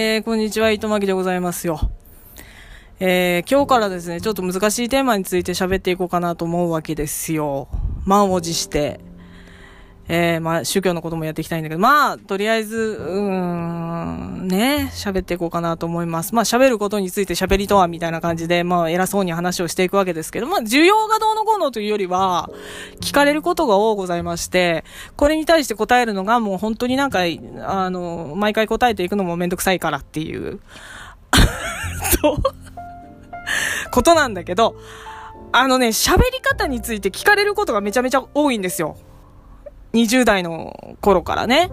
えー、こんにちは、糸巻でございますよ。えー、今日からですね、ちょっと難しいテーマについて喋っていこうかなと思うわけですよ。満を持して。えー、まあ、宗教のこともやっていきたいんだけど、まあ、とりあえず、うーん、ね、喋っていこうかなと思います。まあ、喋ることについて喋りとは、みたいな感じで、まあ、偉そうに話をしていくわけですけど、まあ、需要がどうのこうのというよりは、聞かれることが多ございまして、これに対して答えるのがもう本当になんか、あの、毎回答えていくのもめんどくさいからっていう、と、ことなんだけど、あのね、喋り方について聞かれることがめちゃめちゃ多いんですよ。20代の頃からね。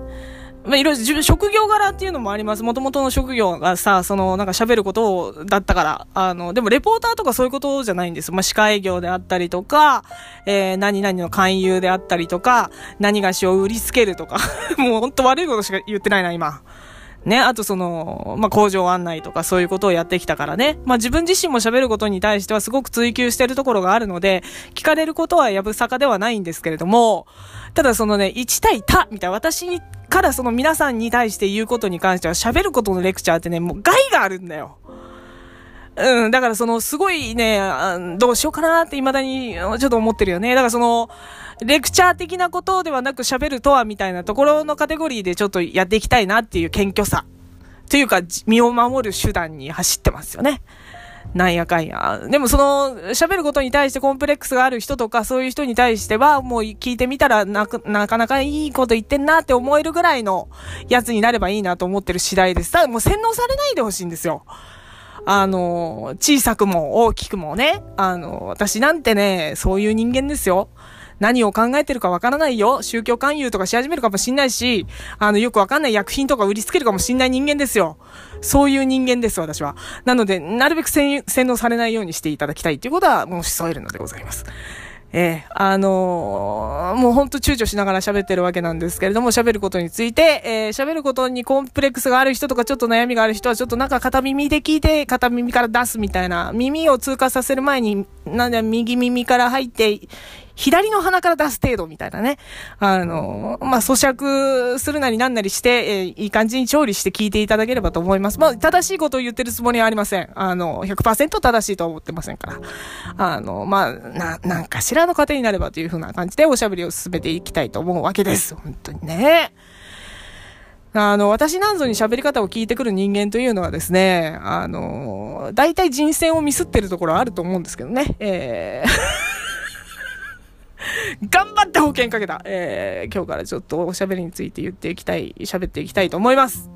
まあ、いろいろ、職業柄っていうのもあります。もともとの職業がさ、その、なんか喋ることだったから。あの、でもレポーターとかそういうことじゃないんです。まあ、歯科営業であったりとか、えー、何々の勧誘であったりとか、何がしを売りつけるとか。もうほんと悪いことしか言ってないな、今。ね、あとその、まあ、工場案内とかそういうことをやってきたからね。まあ、自分自身も喋ることに対してはすごく追求してるところがあるので、聞かれることはやぶさかではないんですけれども、ただそのね、1対他みたいな、私にからその皆さんに対して言うことに関しては喋ることのレクチャーってね、もう害があるんだよ。うん、だからその、すごいね、どうしようかなって未だにちょっと思ってるよね。だからその、レクチャー的なことではなく喋るとはみたいなところのカテゴリーでちょっとやっていきたいなっていう謙虚さ。というか、身を守る手段に走ってますよね。なんやかんや。でもその、喋ることに対してコンプレックスがある人とか、そういう人に対しては、もう聞いてみたらな、なかなかいいこと言ってんなって思えるぐらいのやつになればいいなと思ってる次第です。ただもう洗脳されないでほしいんですよ。あの、小さくも大きくもね、あの、私なんてね、そういう人間ですよ。何を考えてるかわからないよ。宗教勧誘とかし始めるかもしんないし、あの、よくわかんない薬品とか売りつけるかもしんない人間ですよ。そういう人間です、私は。なので、なるべく洗脳されないようにしていただきたいということは申し添えるのでございます。えー、あのー、もうほんと躊躇しながら喋ってるわけなんですけれども、喋ることについて、えー、喋ることにコンプレックスがある人とか、ちょっと悩みがある人は、ちょっとなんか片耳で聞いて、片耳から出すみたいな、耳を通過させる前に、なんで右耳から入って、左の鼻から出す程度みたいなね。あの、まあ、咀嚼するなりなんなりして、えー、いい感じに調理して聞いていただければと思います。まあ、正しいことを言ってるつもりはありません。あの、100%正しいとは思ってませんから。あの、まあ、な、なんかしらの糧になればというふうな感じでおしゃべりを進めていきたいと思うわけです。本当にね。あの、私なんぞに喋り方を聞いてくる人間というのはですね、あの、大体人選をミスってるところあると思うんですけどね。えー 頑張って保険かけた。えー、今日からちょっとおしゃべりについて言っていきたい、喋っていきたいと思います。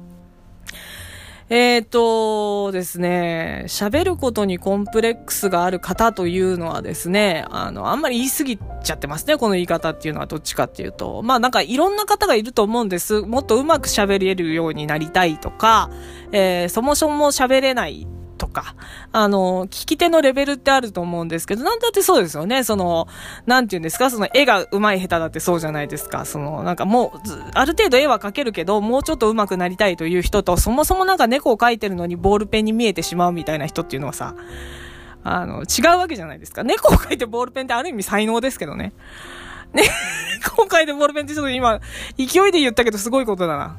えーとですね、喋ることにコンプレックスがある方というのはですね、あの、あんまり言い過ぎちゃってますね、この言い方っていうのはどっちかっていうと。まあなんかいろんな方がいると思うんです。もっとうまく喋れるようになりたいとか、えー、そもそも喋れないとか、あの、聞き手のレベルってあると思うんですけど、なんだってそうですよね。その、なんて言うんですか、その絵が上手い下手だってそうじゃないですか。その、なんかもう、ある程度絵は描けるけど、もうちょっと上手くなりたいという人と、そもそもなんか猫を描いてるのにボールペンに見えてしまうみたいな人っていうのはさ、あの、違うわけじゃないですか。猫を描いてボールペンってある意味才能ですけどね。ね、今回でボールペンってちょっと今、勢いで言ったけどすごいことだな。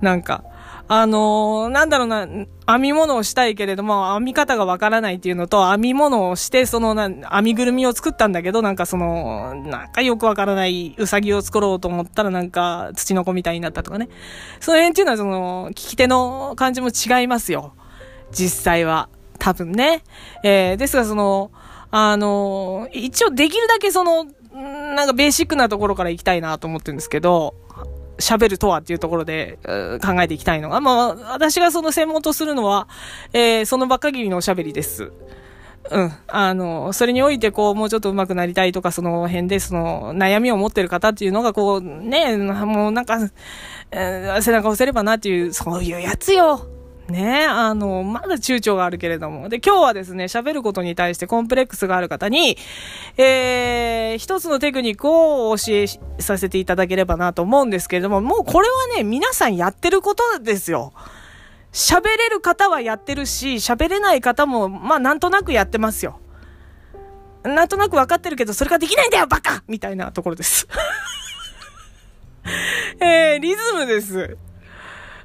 なんか。あのー、なんだろうな、編み物をしたいけれども、編み方がわからないっていうのと、編み物をして、そのな、編みぐるみを作ったんだけど、なんかその、なんかよくわからないうさぎを作ろうと思ったらなんか土の子みたいになったとかね。その辺っていうのはその、聞き手の感じも違いますよ。実際は。多分ね。えー、ですがその、あのー、一応できるだけその、なんかベーシックなところから行きたいなと思ってるんですけど、喋るとはっていうところで、考えていきたいのが、まあ、私がその専門とするのは、えー、その場限りのおしゃべりです。うん。あの、それにおいて、こう、もうちょっと上手くなりたいとか、その辺で、その、悩みを持ってる方っていうのが、こう、ね、もうなんか、えー、背中押せればなっていう、そういうやつよ。ねえあの、まだ躊躇があるけれども。で、今日はですね、喋ることに対してコンプレックスがある方に、えー、一つのテクニックを教えさせていただければなと思うんですけれども、もうこれはね、皆さんやってることですよ。喋れる方はやってるし、喋れない方も、まあなんとなくやってますよ。なんとなく分かってるけど、それができないんだよ、バカみたいなところです。えー、リズムです。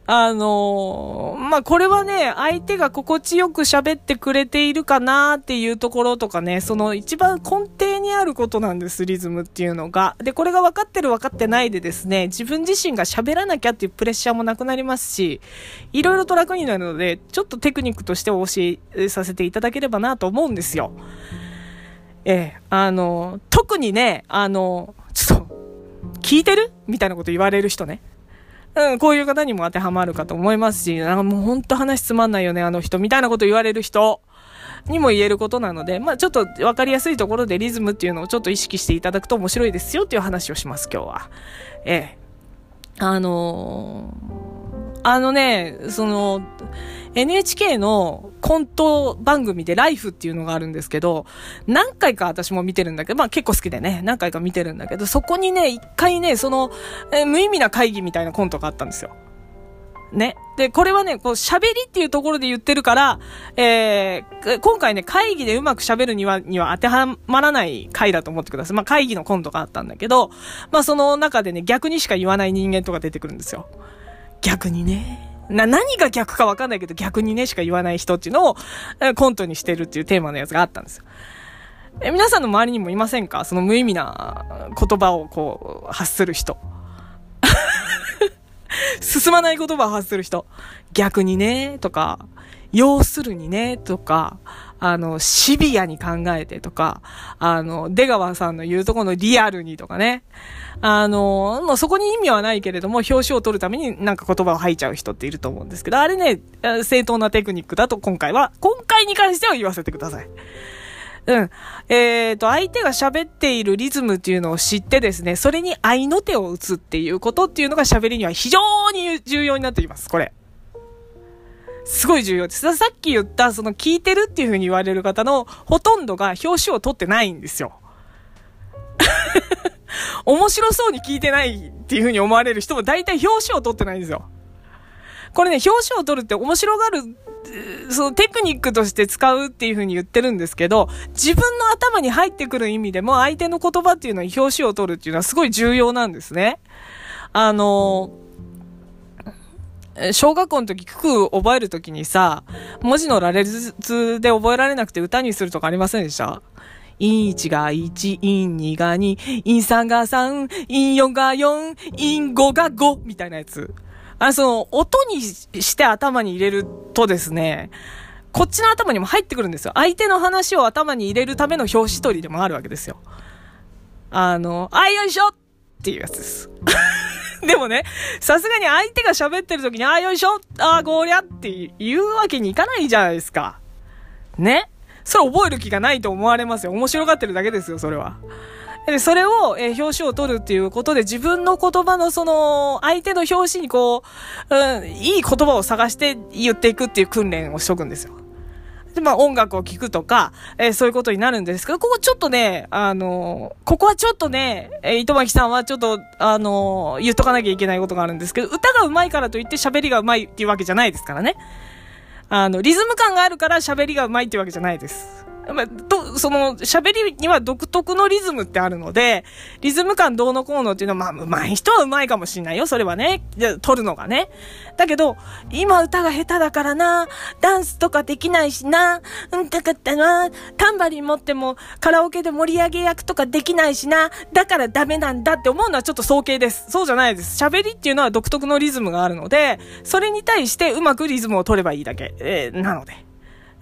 あのー、まあ、これはね、相手が心地よく喋ってくれているかなっていうところとかね、その一番根底にあることなんです、リズムっていうのが。で、これが分かってる分かってないでですね、自分自身が喋らなきゃっていうプレッシャーもなくなりますし、いろいろと楽になるので、ちょっとテクニックとしてお教えさせていただければなと思うんですよ。ええ、あの、特にね、あの、ちょっと、聞いてる？みたいなこと言われる人ね。うん、こういう方にも当てはまるかと思いますし、なんかもう本当話つまんないよね、あの人、みたいなこと言われる人にも言えることなので、まあちょっとわかりやすいところでリズムっていうのをちょっと意識していただくと面白いですよっていう話をします、今日は。ええ。あのー、あのね、その、NHK のコント番組でライフっていうのがあるんですけど、何回か私も見てるんだけど、まあ結構好きでね、何回か見てるんだけど、そこにね、一回ね、その、え無意味な会議みたいなコントがあったんですよ。ね。で、これはね、こう、喋りっていうところで言ってるから、えー、今回ね、会議でうまく喋るには、には当てはまらない回だと思ってください。まあ、会議のコントがあったんだけど、まあ、その中でね、逆にしか言わない人間とか出てくるんですよ。逆にね。な、何が逆かわかんないけど、逆にねしか言わない人っていうのを、コントにしてるっていうテーマのやつがあったんですよ。え、皆さんの周りにもいませんか？その無意味な言葉をこう、発する人。進まない言葉を発する人。逆にね、とか、要するにね、とか、あの、シビアに考えてとか、あの、出川さんの言うとこのリアルにとかね。あの、もうそこに意味はないけれども、表紙を取るためになんか言葉を吐いちゃう人っていると思うんですけど、あれね、正当なテクニックだと今回は、今回に関しては言わせてください。うん。えっ、ー、と、相手が喋っているリズムっていうのを知ってですね、それに愛の手を打つっていうことっていうのが喋りには非常に重要になってきます、これ。すごい重要です。さっき言った、その聞いてるっていう風に言われる方のほとんどが表紙を取ってないんですよ。面白そうに聞いてないっていう風に思われる人も大体表紙を取ってないんですよ。これね、表紙を取るって面白がる、そのテクニックとして使うっていう風に言ってるんですけど、自分の頭に入ってくる意味でも相手の言葉っていうのは表紙を取るっていうのはすごい重要なんですね。あの小学校の時、句覚える時にさ、文字の羅列で覚えられなくて歌にするとかありませんでした？陰1が1、陰2が2、陰3が3、陰4が4、陰5が5みたいなやつ。あその、音にして頭に入れるとですね、こっちの頭にも入ってくるんですよ。相手の話を頭に入れるための表紙取りでもあるわけですよ。あの、あいよいしょっていうやつです。でもね、さすがに相手が喋ってる時に、ああよいしょあー、ゴーリャって言うわけにいかないじゃないですか。ね？それ覚える気がないと思われますよ。面白がってるだけですよ、それは。で、それを、えー、表紙を取るっていうことで自分の言葉のその、相手の表紙にこう、うん、いい言葉を探して言っていくっていう訓練をしとくんですよ。で、まあ音楽を聴くとか、えー、そういうことになるんですけど、ここちょっとね、あのー、ここはちょっとね、えー、糸巻さんはちょっと、あのー、言っとかなきゃいけないことがあるんですけど、歌が上手いからといって喋りが上手いっていうわけじゃないですからね。あの、リズム感があるから喋りが上手いっていうわけじゃないです。まあ、と、その、喋りには独特のリズムってあるので、リズム感どうのこうのっていうのは、まあ、上手い人は上手いかもしんないよ。それはね。取るのがね。だけど、今歌が下手だからな、ダンスとかできないしな、うんたかったな、タンバリン持ってもカラオケで盛り上げ役とかできないしな、だからダメなんだって思うのはちょっと早計です。そうじゃないです。喋りっていうのは独特のリズムがあるので、それに対してうまくリズムを取ればいいだけ、えー、なので。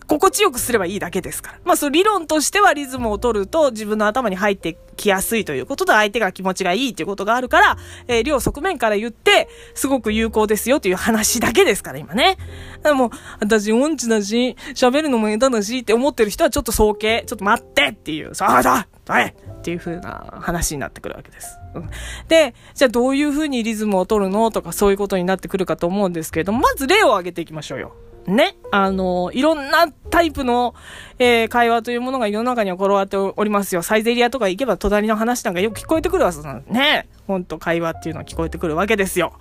心地よくすればいいだけですから。まあ、その理論としてはリズムを取ると自分の頭に入ってきやすいということと相手が気持ちがいいということがあるから、えー、両側面から言って、すごく有効ですよという話だけですから、今ね。でも、私音痴だし、喋るのも下手だしって思ってる人はちょっと早計、ちょっと待ってっていう、そうだはいっていう風な話になってくるわけです。うん、で、じゃあどういう風にリズムを取るのとかそういうことになってくるかと思うんですけれども、まず例を挙げていきましょうよ。ね、あの、いろんなタイプの、えー、会話というものが世の中には転がっておりますよ。サイゼリアとか行けば隣の話なんかよく聞こえてくるわけなんね。ほんと会話っていうのは聞こえてくるわけですよ。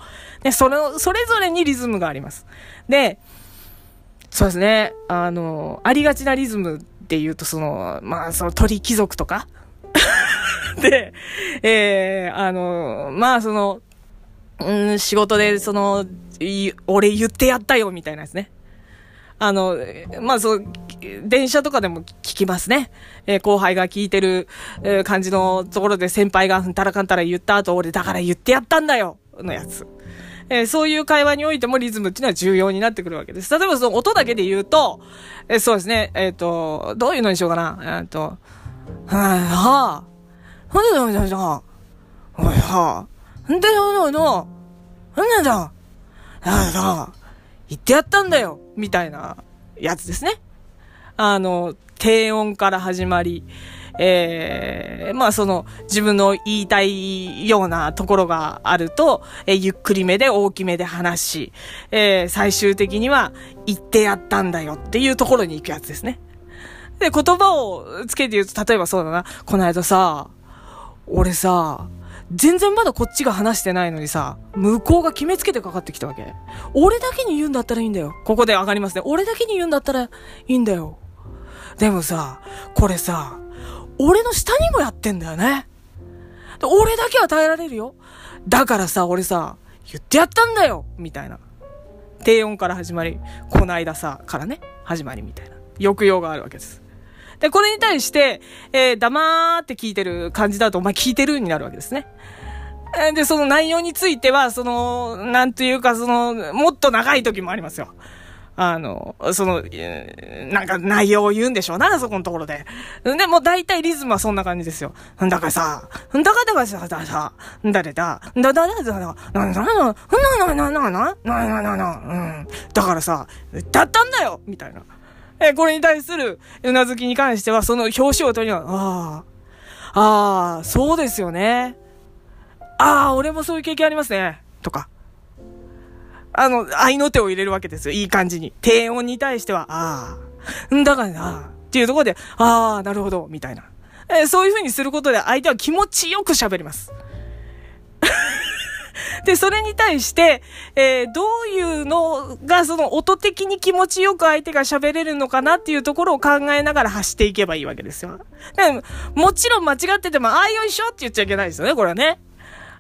で、それ、それぞれにリズムがあります。で、そうですね、あの、ありがちなリズムっていうと、その、まあ、その鳥貴族とか で、えー、あの、まあ、その、うん、仕事で、その、俺言ってやったよ、みたいなやつね。あの、まあ、そう、電車とかでも聞きますね。えー、後輩が聞いてる、えー、感じのところで先輩がんたらかんたら言った後、俺だから言ってやったんだよのやつ。えー、そういう会話においてもリズムっていうのは重要になってくるわけです。例えばその音だけで言うと、えー、そうですね、えっ、ー、と、どういうのにしようかな。えっ、と、はぁ、はぁ、ほんでだ、ほんでだ、はぁ、はぁ、ほんでだ、ほんでだ、ほんでだ、はぁ、言ってやったんだよみたいなやつですね。あの、低音から始まり、ええー、まあその自分の言いたいようなところがあると、えー、ゆっくりめで大きめで話し、えー、最終的には言ってやったんだよっていうところに行くやつですね。で、言葉をつけて言うと、例えばそうだな、この間さ、俺さ、全然まだこっちが話してないのにさ、向こうが決めつけてかかってきたわけ。俺だけに言うんだったらいいんだよ。ここで上がりますね。俺だけに言うんだったらいいんだよ。でもさ、これさ、俺の下にもやってんだよね。俺だけは耐えられるよ。だからさ、俺さ、言ってやったんだよみたいな。低音から始まり、こないださ、からね、始まりみたいな。抑揚があるわけです。で、これに対して、えー、黙って聞いてる感じだと、お前聞いてるになるわけですね。で、その内容については、その、なんというか、その、もっと長い時もありますよ。あの、その、なんか内容を言うんでしょうな、そこのところで。で、もう大体リズムはそんな感じですよ。んだかさ、んだ？かだかさ、だだ、誰だ、だだだだだ、ななな、ななななな、なななな、うん。だからさ、だったんだよみたいな。え、これに対するうなずきに関しては、その表紙を取りは、ああ、ああ、そうですよね。ああ、俺もそういう経験ありますね。とか。あの、愛の手を入れるわけですよ。いい感じに。低音に対しては、ああ、んだからな、っていうところで、ああ、なるほど、みたいな。えそういう風にすることで相手は気持ちよく喋ります。で、それに対して、えー、どういうのが、その音的に気持ちよく相手が喋れるのかなっていうところを考えながら走っていけばいいわけですよ。でももちろん間違ってても、ああよいしょって言っちゃいけないですよね、これはね。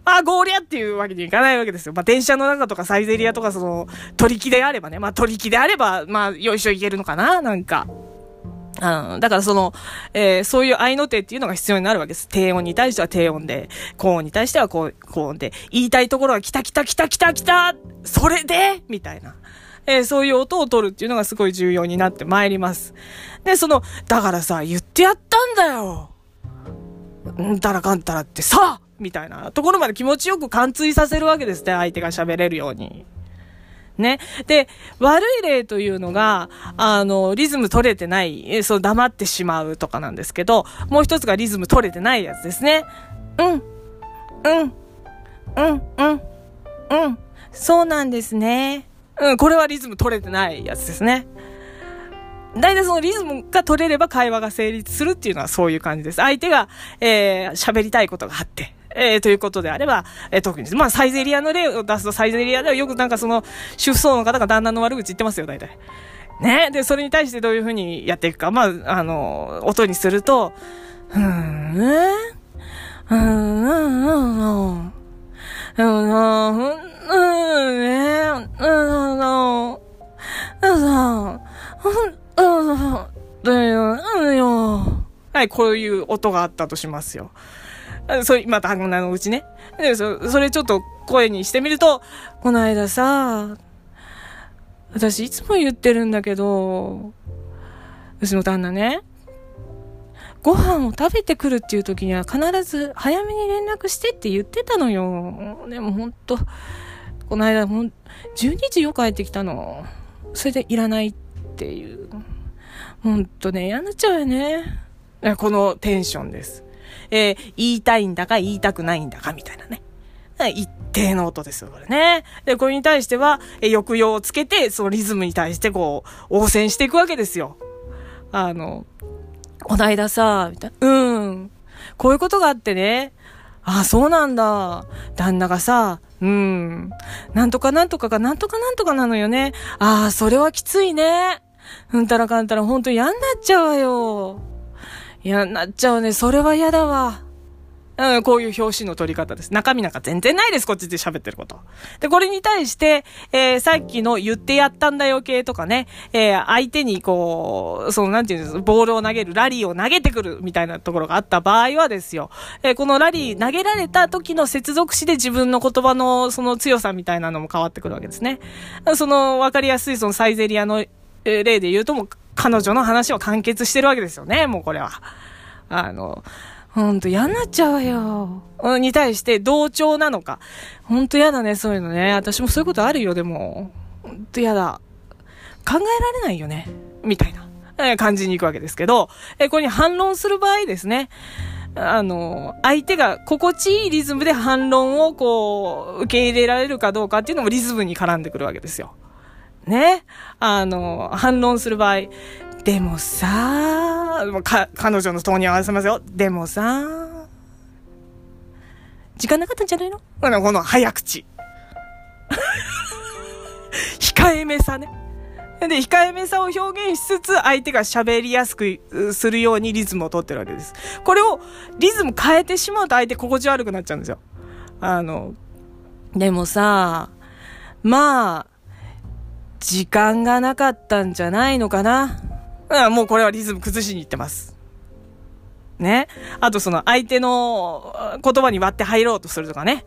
ああ、ゴーリャっていうわけにいかないわけですよ。まあ、電車の中とかサイゼリアとか、その、取り木であればね。まあ、取り木であれば、まあ、よいしょいけるのかななんか。うん。だからその、えー、そういう合いの手っていうのが必要になるわけです。低音に対しては低音で、高音に対しては高高音で、言いたいところは来た来た来た来た来たそれでみたいな。えー、そういう音を取るっていうのがすごい重要になってまいります。で、その、だからさ、言ってやったんだよんたらかんたらってさみたいなところまで気持ちよく貫通させるわけですね、相手が喋れるように。ね。で、悪い例というのが、あの、リズム取れてない、そう、黙ってしまうとかなんですけど、もう一つがリズム取れてないやつですね。うん、うん、うん、うん、うん、そうなんですね。うん、これはリズム取れてないやつですね。大体そのリズムが取れれば会話が成立するっていうのはそういう感じです。相手が、えー、喋りたいことがあって、えー、ということであれば、えー、特に、まあ、サイゼリアの例を出すと、サイゼリアではよくなんかその、主婦層の方が旦那の悪口言ってますよ、大体。ね？で、それに対してどういうふうにやっていくか。まあ、あの、音にすると、ふーん、うーん、うーん、うーん、うーん、うーん、うーん、うーん、ね、うーん、うーん、うーん、うーん、はい、こういう音があったとしますよ。それ、また、旦那のうちね。で、そ、それちょっと声にしてみると、この間さ、私いつも言ってるんだけど、うちの旦那ね、ご飯を食べてくるっていう時には必ず早めに連絡してって言ってたのよ。でもほんと、この間ほん、12時よ帰ってきたの。それでいらないっていう。ほんとね、嫌になっちゃうよね。このテンションです。えー、言いたいんだか言いたくないんだかみたいなね。一定の音ですよ、これね。で、これに対しては、え抑揚をつけて、そのリズムに対してこう、応戦していくわけですよ。あの、こないださ、みたいな。うん。こういうことがあってね。あ、そうなんだ。旦那がさ、うん。なんとかなんとかがなんとかなんとかなのよね。ああ、それはきついね。うんたらかんたらほんと嫌になっちゃうわよ。嫌になっちゃうね。それは嫌だわ。うん、こういう表紙の取り方です。中身なんか全然ないです、こっちで喋ってること。で、これに対して、えー、さっきの言ってやったんだよ系とかね、えー、相手にこう、その、なんていうんですボールを投げる、ラリーを投げてくるみたいなところがあった場合はですよ、えー、このラリー投げられた時の接続詞で自分の言葉のその強さみたいなのも変わってくるわけですね。その、わかりやすいそのサイゼリアの例で言うとも、彼女の話は完結してるわけですよね、もうこれは。あの、ほんと嫌になっちゃうよ。に対して同調なのか。ほんと嫌だね、そういうのね。私もそういうことあるよ、でも。ほんと嫌だ。考えられないよね。みたいな、え感じに行くわけですけど、えこれに反論する場合ですね。あの、相手が心地いいリズムで反論をこう、受け入れられるかどうかっていうのもリズムに絡んでくるわけですよ。ね。あの、反論する場合。でもさ、か、彼女のトーンに合わせますよ。でもさ、時間なかったんじゃないの？このこの早口。控えめさね。で、控えめさを表現しつつ、相手が喋りやすくするようにリズムを取ってるわけです。これを、リズム変えてしまうと相手心地悪くなっちゃうんですよ。あの、でもさ、まあ、時間がなかったんじゃないのかな？うん、もうこれはリズム崩しに行ってます。ね？あとその相手の言葉に割って入ろうとするとかね。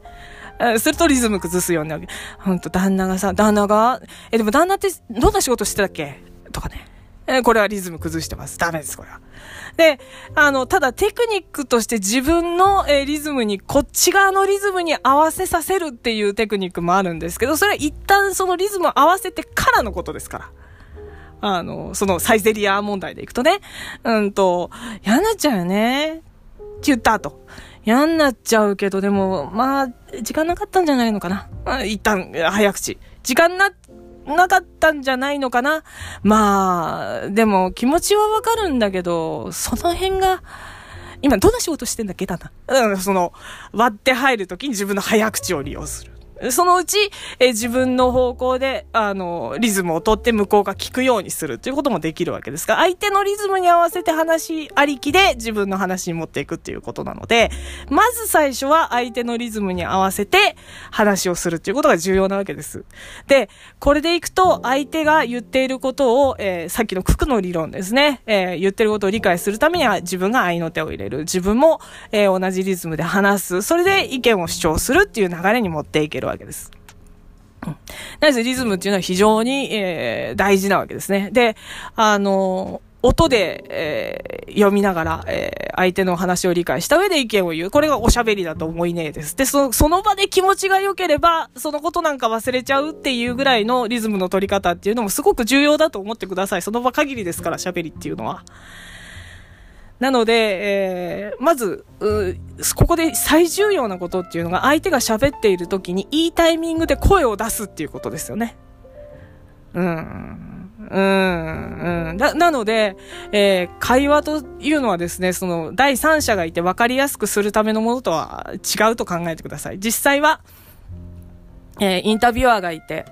するとリズム崩すようになる。ほんと、旦那がさ、旦那が、え、でも旦那ってどんな仕事してたっけ？とかね。えこれはリズム崩してます。ダメです、これは。で、あの、ただテクニックとして自分の、えリズムに、こっち側のリズムに合わせさせるっていうテクニックもあるんですけど、それは一旦そのリズムを合わせてからのことですから。あの、そのサイゼリア問題でいくとね、うんと、嫌になっちゃうよね。って言った後。嫌になっちゃうけど、でも、まあ、時間なかったんじゃないのかな。まあ、一旦、早口。時間な、なかったんじゃないのかな？まあ、でも気持ちはわかるんだけど、その辺が、今どんな仕事してんだっけ？だな。うん、その、割って入るときに自分の早口を利用する。そのうち、え自分の方向で、あの、リズムをとって向こうが聞くようにするということもできるわけですが、相手のリズムに合わせて話ありきで自分の話に持っていくっていうことなので、まず最初は相手のリズムに合わせて話をするっていうことが重要なわけです。で、これでいくと、相手が言っていることを、えー、さっきの九九の理論ですね、えー、言ってることを理解するためには自分が愛の手を入れる。自分も、えー、同じリズムで話す。それで意見を主張するっていう流れに持っていけるわけです。うん。なぜリズムっていうのは非常に、えー、大事なわけですね。で、あの音で、えー、読みながら、えー、相手の話を理解した上で意見を言う。これがおしゃべりだと思いねえです。で、そその場で気持ちが良ければ、そのことなんか忘れちゃうっていうぐらいのリズムの取り方っていうのもすごく重要だと思ってください。その場限りですから、喋りっていうのは。なので、えー、まず、ここで最重要なことっていうのが相手が喋っている時にいいタイミングで声を出すっていうことですよね。うん。うん、うん。な、なので、えー、会話というのはですね、その、第三者がいて分かりやすくするためのものとは違うと考えてください。実際は、えー、インタビュアーがいて、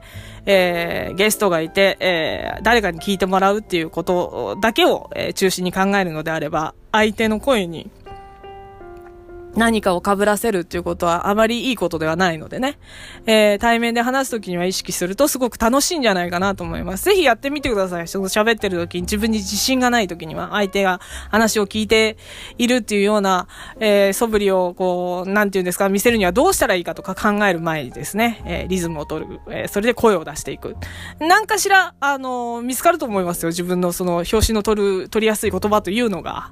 えー、ゲストがいて、えー、誰かに聞いてもらうっていうことだけを、えー、中心に考えるのであれば、相手の声に何かを被らせるっていうことはあまりいいことではないのでね。えー、対面で話すときには意識するとすごく楽しいんじゃないかなと思います。ぜひやってみてください。その喋ってるときに自分に自信がないときには相手が話を聞いているっていうような、えー、素振りをこう、なんていうんですか、見せるにはどうしたらいいかとか考える前にですね、えー、リズムを取る、えー、それで声を出していく。なんかしら、あの見つかると思いますよ。自分のその表紙の取る、取りやすい言葉というのが。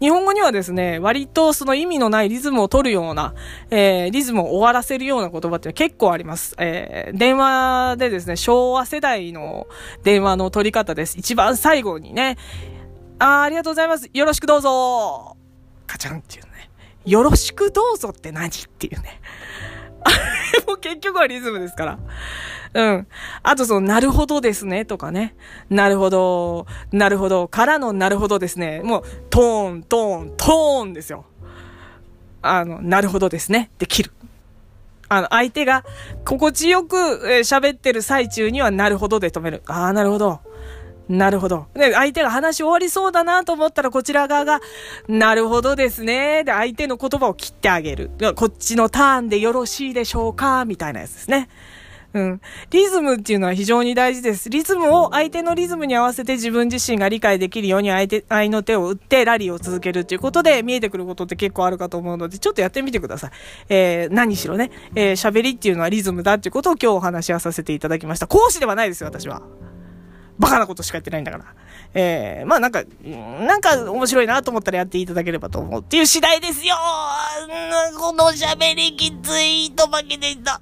日本語にはですね、割とその意味のないリズムを取るような、えー、リズムを終わらせるような言葉って結構あります。えー、電話でですね、昭和世代の電話の取り方です。一番最後にね、あありがとうございます。よろしくどうぞカチャンっていうね。よろしくどうぞって何っていうね。あ れも結局はリズムですから。うん。あとその、なるほどですね、とかね。なるほど、なるほど、からのなるほどですね。もう、トーン、トーン、トーンですよ。あの、なるほどですね。できる。あの、相手が心地よく喋、ってる最中にはなるほどで止める。ああ、なるほど。なるほど。で、相手が話終わりそうだなと思ったら、こちら側が、なるほどですね。で、相手の言葉を切ってあげる。こっちのターンでよろしいでしょうか？みたいなやつですね。うん。リズムっていうのは非常に大事です。リズムを相手のリズムに合わせて自分自身が理解できるように相手、相の手を打ってラリーを続けるっていうことで見えてくることって結構あるかと思うので、ちょっとやってみてください。えー、何しろね、えー、喋りっていうのはリズムだっていうことを今日お話しさせていただきました。講師ではないですよ、私は。バカなことしか言ってないんだから。えー、まあなんか、なんか面白いなと思ったらやっていただければと思うっていう次第ですよこの喋りきついと負けでした。